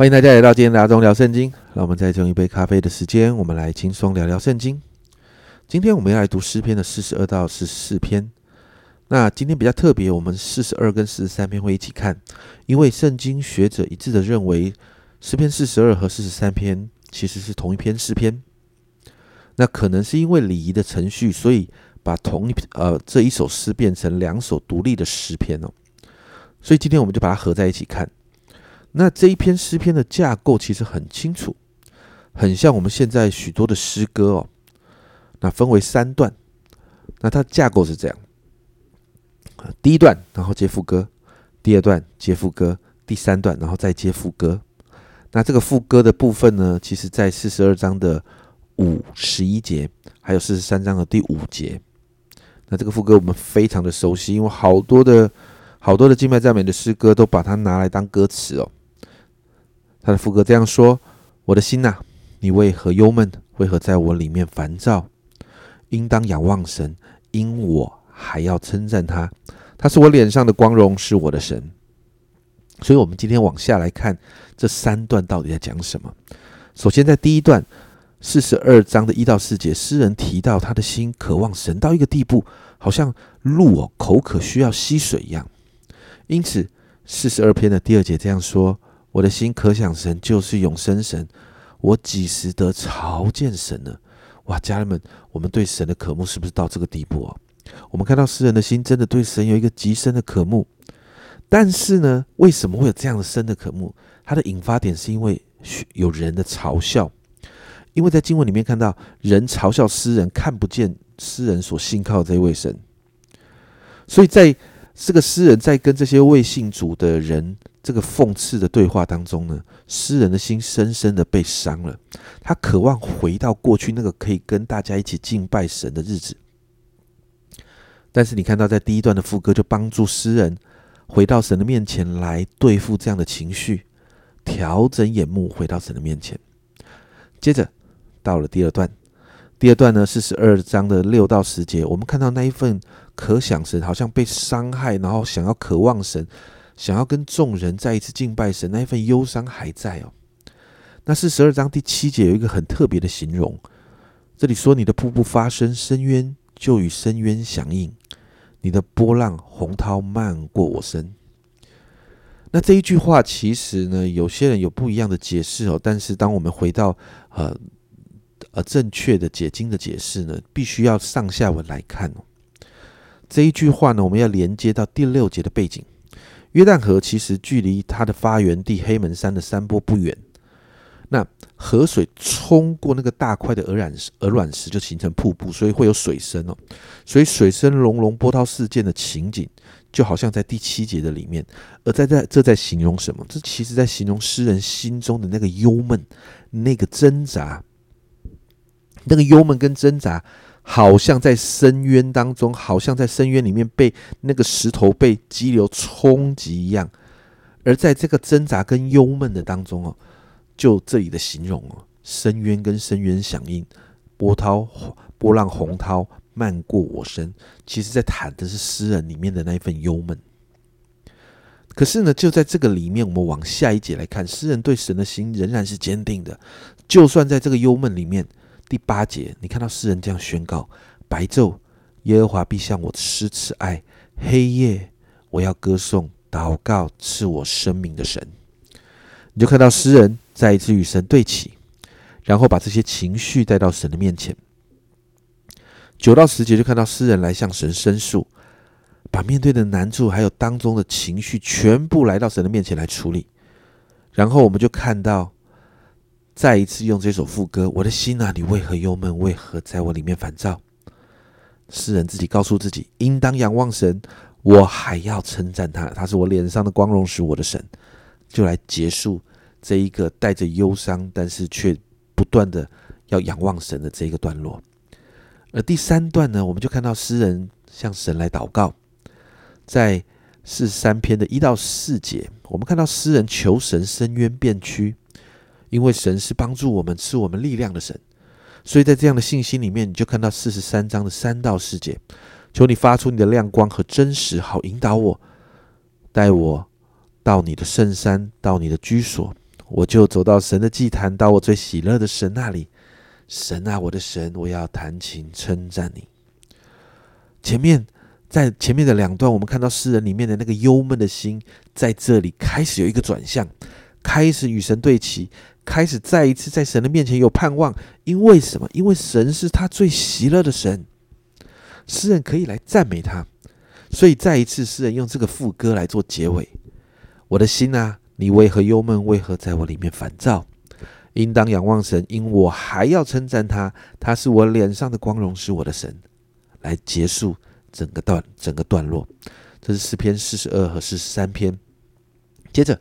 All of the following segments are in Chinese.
欢迎大家来到今天的阿忠聊圣经。让我们再用一杯咖啡的时间，我们来轻松聊聊圣经。今天我们要来读诗篇的四十二到四十四篇。那今天比较特别，我们四十二跟四十三篇会一起看，因为圣经学者一致的认为，诗篇四十二和四十三篇其实是同一篇诗篇。那可能是因为礼仪的程序，所以把同一呃这一首诗变成两首独立的诗篇哦。所以今天我们就把它合在一起看。那这一篇诗篇的架构其实很清楚，很像我们现在许多的诗歌哦。那分为三段，那它架构是这样：第一段，然后接副歌；第二段接副歌；第三段，然后再接副歌。那这个副歌的部分呢，其实在四十二章的五十一节，还有四十三章的第五节。那这个副歌我们非常的熟悉，因为好多的好多的敬拜赞美的诗歌都把它拿来当歌词哦。他的副歌这样说：“我的心呐，你为何忧闷？为何在我里面烦躁？应当仰望神，因我还要称赞他。他是我脸上的光荣，是我的神。”所以，我们今天往下来看这三段到底在讲什么。首先，在第一段四十二章的一到四节，诗人提到他的心渴望神到一个地步，好像鹿口渴需要溪水一样。因此，四十二篇的第二节这样说。我的心可想神，就是永生神。我几时得朝见神呢？哇，家人们，我们对神的渴慕是不是到这个地步啊？我们看到诗人的心真的对神有一个极深的渴慕，但是呢，为什么会有这样的深的渴慕？它的引发点是因为有人的嘲笑，因为在经文里面看到人嘲笑诗人看不见诗人所信靠的这位神，所以在这个诗人在跟这些未信主的人。这个讽刺的对话当中呢，诗人的心深深的被伤了。他渴望回到过去那个可以跟大家一起敬拜神的日子。但是你看到在第一段的副歌就帮助诗人回到神的面前来对付这样的情绪，调整眼目回到神的面前。接着到了第二段，第二段呢四十二章的六到十节，我们看到那一份可想神好像被伤害，然后想要渴望神。想要跟众人再一次敬拜神，那一份忧伤还在哦。那是十二章第七节有一个很特别的形容，这里说：“你的瀑布发生深渊，就与深渊响应；你的波浪洪涛漫过我身。”那这一句话其实呢，有些人有不一样的解释哦。但是当我们回到呃呃正确的解经的解释呢，必须要上下文来看哦。这一句话呢，我们要连接到第六节的背景。约旦河其实距离它的发源地黑门山的山坡不远，那河水冲过那个大块的鹅卵石，鹅卵石就形成瀑布，所以会有水声哦。所以水声隆隆、波涛四溅的情景，就好像在第七节的里面。而在在这在形容什么？这其实在形容诗人心中的那个忧闷、那个挣扎、那个忧闷跟挣扎。好像在深渊当中，好像在深渊里面被那个石头被激流冲击一样，而在这个挣扎跟忧闷的当中哦，就这里的形容哦，深渊跟深渊响应，波涛波浪洪涛漫过我身，其实在谈的是诗人里面的那一份忧闷。可是呢，就在这个里面，我们往下一节来看，诗人对神的心仍然是坚定的，就算在这个忧闷里面。第八节，你看到诗人这样宣告：白昼，耶和华必向我施慈爱；黑夜，我要歌颂、祷告赐我生命的神。你就看到诗人再一次与神对齐，然后把这些情绪带到神的面前。九到十节就看到诗人来向神申诉，把面对的难处还有当中的情绪全部来到神的面前来处理。然后我们就看到。再一次用这首副歌，我的心啊，你为何忧闷？为何在我里面烦躁？诗人自己告诉自己，应当仰望神，我还要称赞他，他是我脸上的光荣，是我的神。就来结束这一个带着忧伤，但是却不断的要仰望神的这一个段落。而第三段呢，我们就看到诗人向神来祷告，在四十三篇的一到四节，我们看到诗人求神深渊变屈。因为神是帮助我们、赐我们力量的神，所以在这样的信心里面，你就看到四十三章的三到四节，求你发出你的亮光和真实，好引导我，带我到你的圣山，到你的居所。我就走到神的祭坛，到我最喜乐的神那里。神啊，我的神，我要弹琴称赞你。前面在前面的两段，我们看到诗人里面的那个忧闷的心，在这里开始有一个转向，开始与神对齐，开始再一次在神的面前有盼望。因为什么？因为神是他最喜乐的神，诗人可以来赞美他。所以再一次，诗人用这个副歌来做结尾：我的心啊，你为何忧闷？为何在我里面烦躁？应当仰望神，因我还要称赞他。他是我脸上的光荣，是我的神。来结束整个段整个段落，这是诗篇四十二和四十三篇。接着，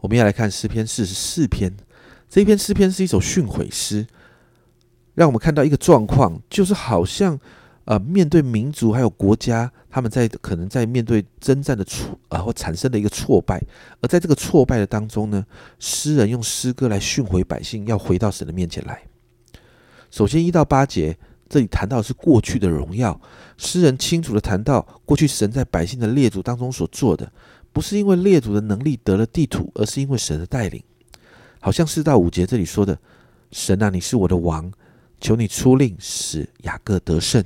我们要来看诗篇四十四篇。这篇诗篇是一首训悔诗，让我们看到一个状况，就是好像。呃，面对民族还有国家，他们在可能在面对征战的挫啊，或产生的一个挫败，而在这个挫败的当中呢，诗人用诗歌来训回百姓，要回到神的面前来。首先一到八节，这里谈到是过去的荣耀，诗人清楚的谈到过去神在百姓的列祖当中所做的，不是因为列祖的能力得了地土，而是因为神的带领。好像四到五节这里说的，神啊，你是我的王，求你出令使雅各得胜。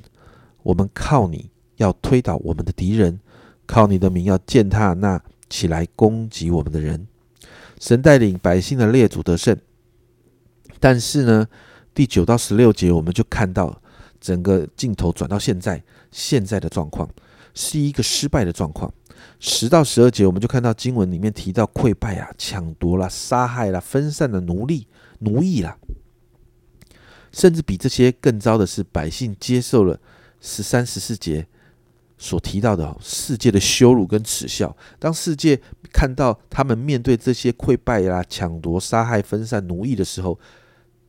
我们靠你要推倒我们的敌人，靠你的名要践踏那起来攻击我们的人。神带领百姓的列祖得胜，但是呢，第九到十六节我们就看到整个镜头转到现在，现在的状况是一个失败的状况。十到十二节我们就看到经文里面提到溃败啊、抢夺啦、杀害啦、分散的奴隶、奴役啦，甚至比这些更糟的是，百姓接受了。十三、十四节所提到的世界的羞辱跟耻笑，当世界看到他们面对这些溃败啦、抢夺、杀害、分散、奴役的时候，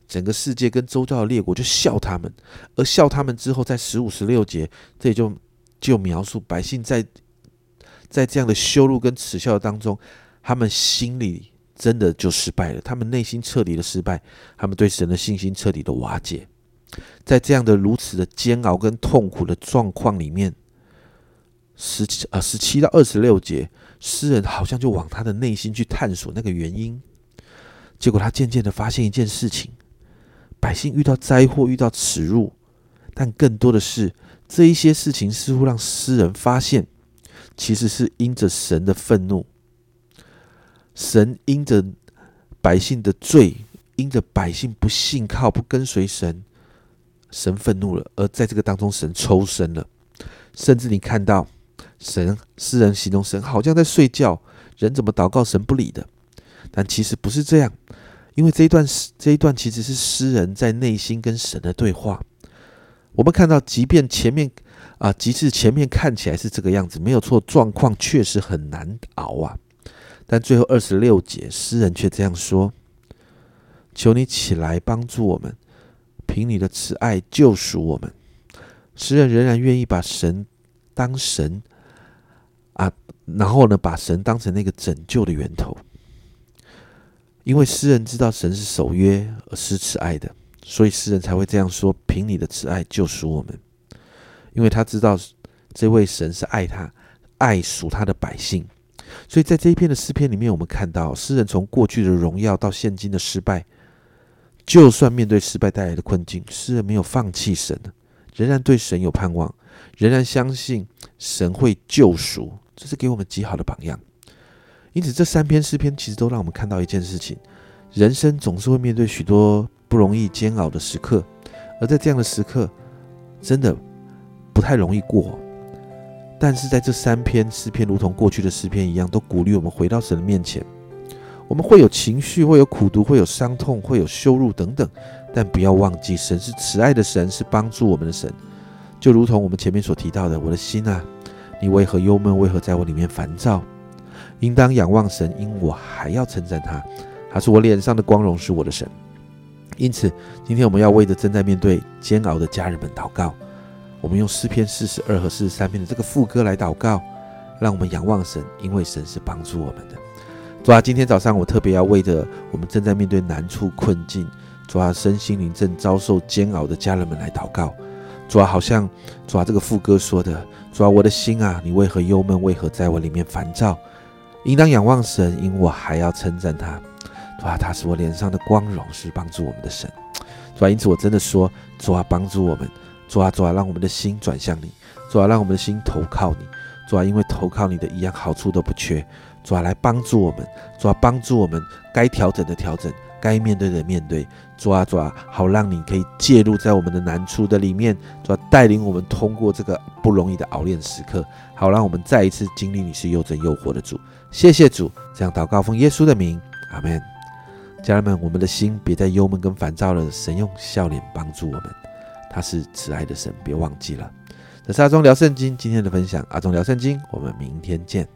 整个世界跟周遭的列国就笑他们，而笑他们之后，在十五、十六节，这也就就描述百姓在在这样的羞辱跟耻笑当中，他们心里真的就失败了，他们内心彻底的失败，他们对神的信心彻底的瓦解。在这样的如此的煎熬跟痛苦的状况里面，十七啊十七到二十六节，诗人好像就往他的内心去探索那个原因。结果他渐渐的发现一件事情：百姓遇到灾祸、遇到耻辱，但更多的是这一些事情似乎让诗人发现，其实是因着神的愤怒，神因着百姓的罪，因着百姓不信靠、不跟随神。神愤怒了，而在这个当中，神抽身了。甚至你看到神诗人形容神好像在睡觉，人怎么祷告神不理的？但其实不是这样，因为这一段这一段其实是诗人在内心跟神的对话。我们看到，即便前面啊，即使前面看起来是这个样子，没有错，状况确实很难熬啊。但最后二十六节，诗人却这样说：“求你起来帮助我们。”凭你的慈爱救赎我们，诗人仍然愿意把神当神啊，然后呢，把神当成那个拯救的源头。因为诗人知道神是守约而施慈爱的，所以诗人才会这样说：“凭你的慈爱救赎我们。”因为他知道这位神是爱他、爱属他的百姓，所以在这一篇的诗篇里面，我们看到诗人从过去的荣耀到现今的失败。就算面对失败带来的困境，诗人没有放弃神，仍然对神有盼望，仍然相信神会救赎，这是给我们极好的榜样。因此，这三篇诗篇其实都让我们看到一件事情：人生总是会面对许多不容易、煎熬的时刻，而在这样的时刻，真的不太容易过。但是，在这三篇诗篇，如同过去的诗篇一样，都鼓励我们回到神的面前。我们会有情绪，会有苦读，会有伤痛，会有羞辱等等，但不要忘记，神是慈爱的神，是帮助我们的神。就如同我们前面所提到的，我的心啊，你为何忧闷？为何在我里面烦躁？应当仰望神，因我还要称赞他，他是我脸上的光荣，是我的神。因此，今天我们要为着正在面对煎熬的家人们祷告。我们用诗篇四十二和四十三篇的这个副歌来祷告，让我们仰望神，因为神是帮助我们的。主啊，今天早上我特别要为着我们正在面对难处困境，主啊，身心灵正遭受煎熬的家人们来祷告。主啊，好像主啊这个副歌说的，主啊，我的心啊，你为何忧闷？为何在我里面烦躁？应当仰望神，因我还要称赞他。主啊，他是我脸上的光荣，是帮助我们的神。主啊，因此我真的说，主啊，帮助我们，主啊，主啊，让我们的心转向你，主啊，让我们的心投靠你，主啊，因为投靠你的一样好处都不缺，主啊，来帮助我们，主啊，帮助我们该调整的调整。该面对的面对，主啊主啊，好让你可以介入在我们的难处的里面，主啊带领我们通过这个不容易的熬炼时刻，好让我们再一次经历你是又真又活的主。谢谢主，这样祷告奉耶稣的名，阿门。家人们，我们的心别再忧闷跟烦躁了，神用笑脸帮助我们，他是慈爱的神，别忘记了。这是阿忠聊圣经今天的分享，阿忠聊圣经，我们明天见。